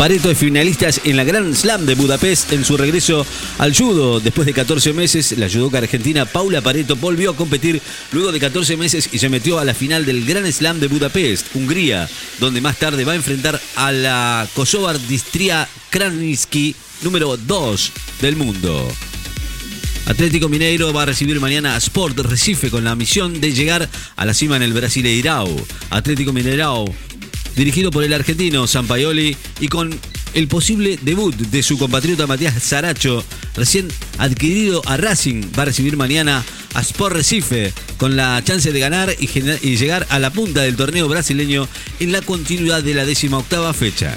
Pareto de finalistas en la Grand Slam de Budapest en su regreso al judo. Después de 14 meses, la judoka argentina Paula Pareto volvió a competir luego de 14 meses y se metió a la final del Grand Slam de Budapest, Hungría, donde más tarde va a enfrentar a la Kosovar Distria Kraniski, número 2 del mundo. Atlético Mineiro va a recibir mañana a Sport Recife con la misión de llegar a la cima en el Brasileirao. Atlético Mineirao dirigido por el argentino Sampaioli y con el posible debut de su compatriota Matías Zaracho, recién adquirido a Racing, va a recibir mañana a Sport Recife con la chance de ganar y, llegar a la punta del torneo brasileño en la continuidad de la décima octava fecha.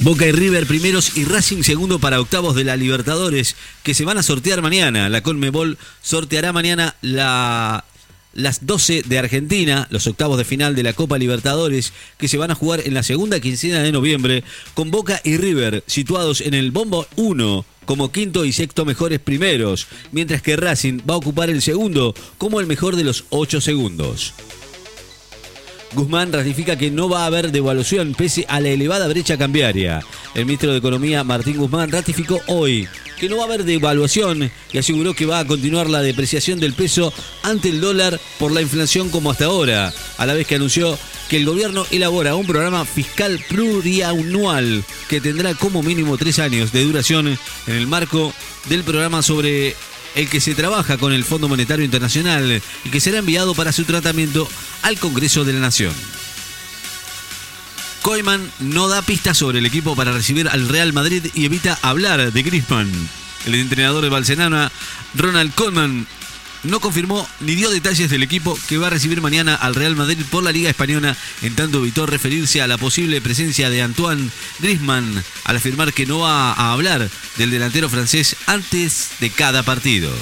Boca y River primeros y Racing segundo para octavos de la Libertadores que se van a sortear mañana. La Conmebol sorteará mañana la las 12 de Argentina, los octavos de final de la Copa Libertadores, que se van a jugar en la segunda quincena de noviembre, con Boca y River situados en el bombo 1 como quinto y sexto mejores primeros, mientras que Racing va a ocupar el segundo como el mejor de los 8 segundos. Guzmán ratifica que no va a haber devaluación pese a la elevada brecha cambiaria. El ministro de Economía, Martín Guzmán, ratificó hoy que no va a haber devaluación y aseguró que va a continuar la depreciación del peso ante el dólar por la inflación como hasta ahora, a la vez que anunció que el gobierno elabora un programa fiscal plurianual que tendrá como mínimo tres años de duración en el marco del programa sobre el que se trabaja con el Fondo Monetario Internacional y que será enviado para su tratamiento al Congreso de la Nación. Koeman no da pistas sobre el equipo para recibir al Real Madrid y evita hablar de Griezmann. El entrenador de Barcelona, Ronald Koeman, no confirmó ni dio detalles del equipo que va a recibir mañana al Real Madrid por la Liga Española, en tanto evitó referirse a la posible presencia de Antoine Griezmann al afirmar que no va a hablar del delantero francés antes de cada partido.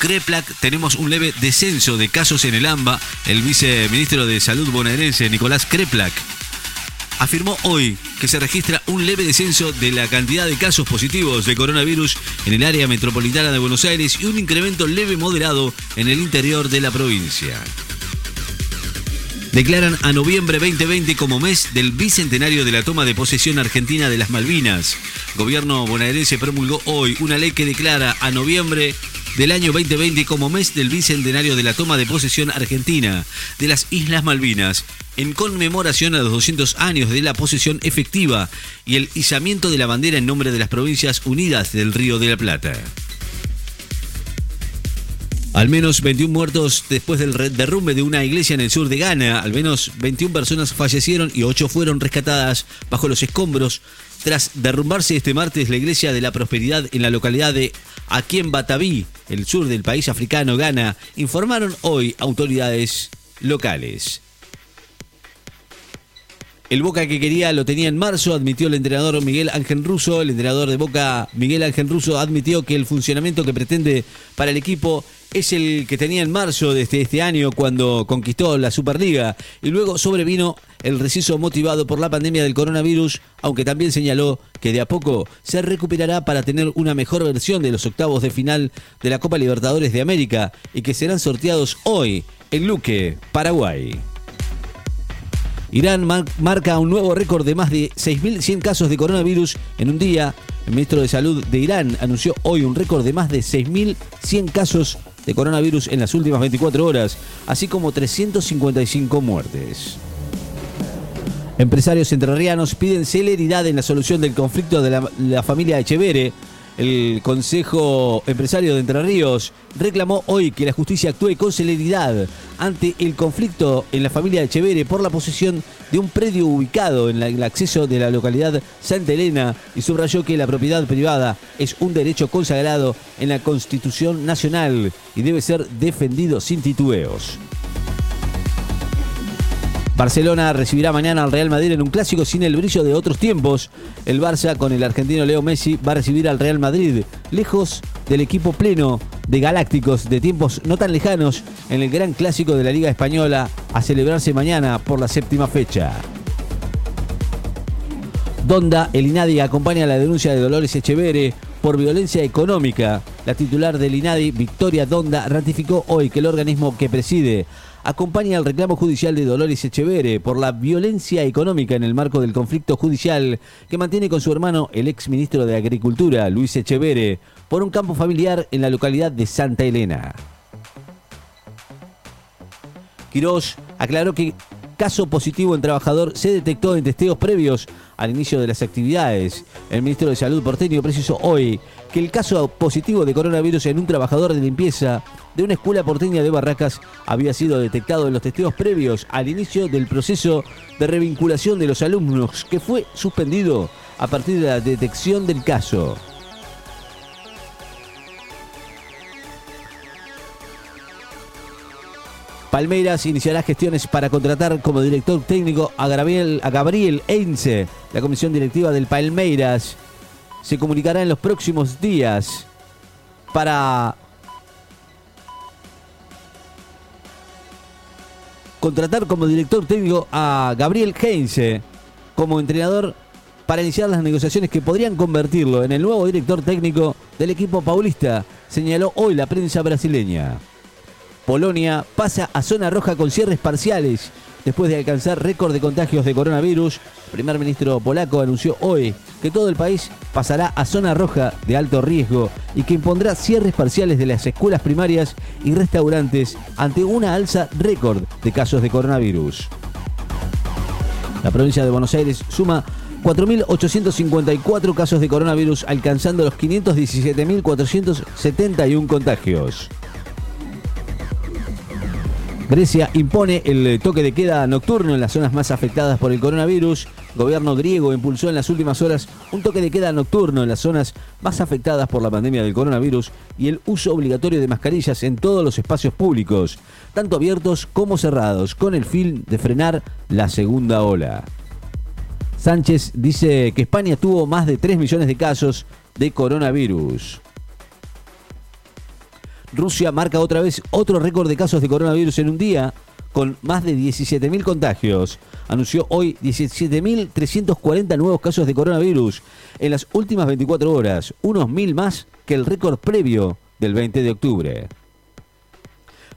Kreplak tenemos un leve descenso de casos en el AMBA. El viceministro de Salud bonaerense, Nicolás Kreplak, afirmó hoy que se registra un leve descenso de la cantidad de casos positivos de coronavirus en el área metropolitana de Buenos Aires y un incremento leve moderado en el interior de la provincia. Declaran a noviembre 2020 como mes del bicentenario de la toma de posesión argentina de las Malvinas. gobierno bonaerense promulgó hoy una ley que declara a noviembre del año 2020 como mes del bicentenario de la toma de posesión argentina de las Islas Malvinas, en conmemoración a los 200 años de la posesión efectiva y el izamiento de la bandera en nombre de las Provincias Unidas del Río de la Plata. Al menos 21 muertos después del derrumbe de una iglesia en el sur de Ghana. Al menos 21 personas fallecieron y 8 fueron rescatadas bajo los escombros tras derrumbarse este martes la iglesia de la prosperidad en la localidad de Aquien Bataví, el sur del país africano Ghana, informaron hoy autoridades locales. El Boca que quería lo tenía en marzo, admitió el entrenador Miguel Ángel Russo. El entrenador de Boca, Miguel Ángel Russo, admitió que el funcionamiento que pretende para el equipo es el que tenía en marzo de este, este, año cuando conquistó la Superliga y luego sobrevino el receso motivado por la pandemia del coronavirus, aunque también señaló que de a poco se recuperará para tener una mejor versión de los octavos de final de la Copa Libertadores de América y que serán sorteados hoy en Luque, Paraguay. Irán marca un nuevo récord de más de 6.100 casos de coronavirus en un día. El ministro de Salud de Irán anunció hoy un récord de más de 6.100 casos de coronavirus en las últimas 24 horas, así como 355 muertes. Empresarios entrerrianos piden celeridad en la solución del conflicto de la, familia Echevere. El Consejo Empresario de Entre Ríos reclamó hoy que la justicia actúe con celeridad ante el conflicto en la familia Echevere por la posesión de un predio ubicado en el acceso de la localidad Santa Elena y subrayó que la propiedad privada es un derecho consagrado en la Constitución Nacional y debe ser defendido sin titubeos. Barcelona recibirá mañana al Real Madrid en un clásico sin el brillo de otros tiempos. El Barça con el argentino Leo Messi va a recibir al Real Madrid, lejos del equipo pleno de Galácticos de tiempos no tan lejanos en el gran clásico de la Liga Española a celebrarse mañana por la séptima fecha. Donda, el INADI acompaña la denuncia de Dolores Echevere por violencia económica La titular del INADI, Victoria Donda, ratificó hoy que el organismo que preside acompaña el reclamo judicial de Dolores Echevere por la violencia económica en el marco del conflicto judicial que mantiene con su hermano el ex ministro de Agricultura, Luis Echevere, por un campo familiar en la localidad de Santa Elena. Quirós aclaró que caso positivo en trabajador se detectó en testeos previos al inicio de las actividades. El ministro de Salud porteño precisó hoy que el caso positivo de coronavirus en un trabajador de limpieza de una escuela porteña de Barracas había sido detectado en los testeos previos al inicio del proceso de revinculación de los alumnos, que fue suspendido a partir de la detección del caso. Palmeiras iniciará gestiones para contratar como director técnico a Gabriel, a Gabriel Einze. La comisión directiva del Palmeiras se comunicará en los próximos días para contratar como director técnico a Gabriel Heinze como entrenador para iniciar las negociaciones que podrían convertirlo en el nuevo director técnico del equipo paulista, señaló hoy la prensa brasileña. Polonia pasa a zona roja con cierres parciales después de alcanzar récord de contagios de coronavirus. El primer ministro polaco anunció hoy que todo el país pasará a zona roja de alto riesgo y que impondrá cierres parciales de las escuelas primarias y restaurantes ante una alza récord de casos de coronavirus. La provincia de Buenos Aires suma 4.854 casos de coronavirus, alcanzando los 517.471 contagios. Grecia impone el toque de queda nocturno en las zonas más afectadas por el coronavirus. Gobierno griego impulsó en las últimas horas un toque de queda nocturno en las zonas más afectadas por la pandemia del coronavirus y el uso obligatorio de mascarillas en todos los espacios públicos, tanto abiertos como cerrados, con el fin de frenar la segunda ola. Sánchez dice que España tuvo más de 3 millones de casos de coronavirus. Rusia marca otra vez otro récord de casos de coronavirus en un día, con más de 17.000 contagios. Anunció hoy 17.340 nuevos casos de coronavirus en las últimas 24 horas, unos mil más que el récord previo del 20 de octubre.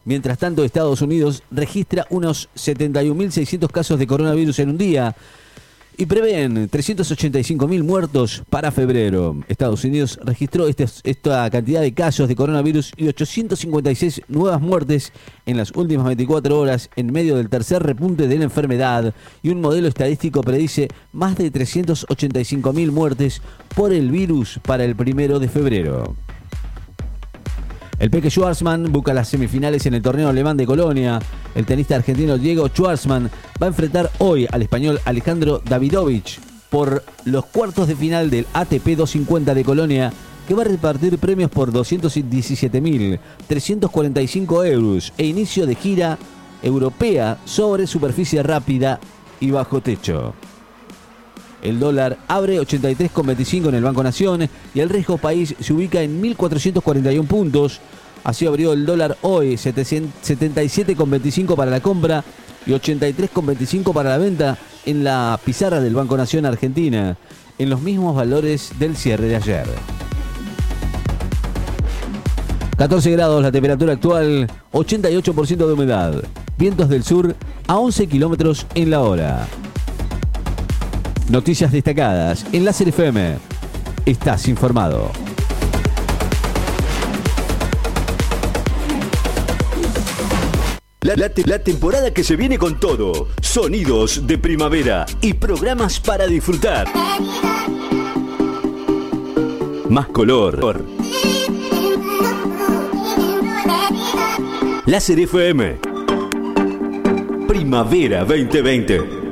Mientras tanto, Estados Unidos registra unos 71.600 casos de coronavirus en un día, y prevén 385.000 muertos para febrero. Estados Unidos registró este, esta cantidad de casos de coronavirus y 856 nuevas muertes en las últimas 24 horas en medio del tercer repunte de la enfermedad y un modelo estadístico predice más de 385.000 muertes por el virus para el primero de febrero. El Peque Schwarzman busca las semifinales en el torneo alemán de Colonia. El tenista argentino Diego Schwarzman va a enfrentar hoy al español Alejandro Davidovich por los cuartos de final del ATP 250 de Colonia, que va a repartir premios por 217.345 euros e inicio de gira europea sobre superficie rápida y bajo techo. El dólar abre 83,25 en el Banco Nación y el riesgo país se ubica en 1.441 puntos. Así abrió el dólar hoy, 77,25 para la compra y 83,25 para la venta en la pizarra del Banco Nación Argentina, en los mismos valores del cierre de ayer. 14 grados la temperatura actual, 88% de humedad. Vientos del sur a 11 kilómetros en la hora. Noticias destacadas en Láser FM. Estás informado. La, temporada que se viene con todo. Sonidos de primavera y programas para disfrutar. Más color. Láser FM. Primavera 2020.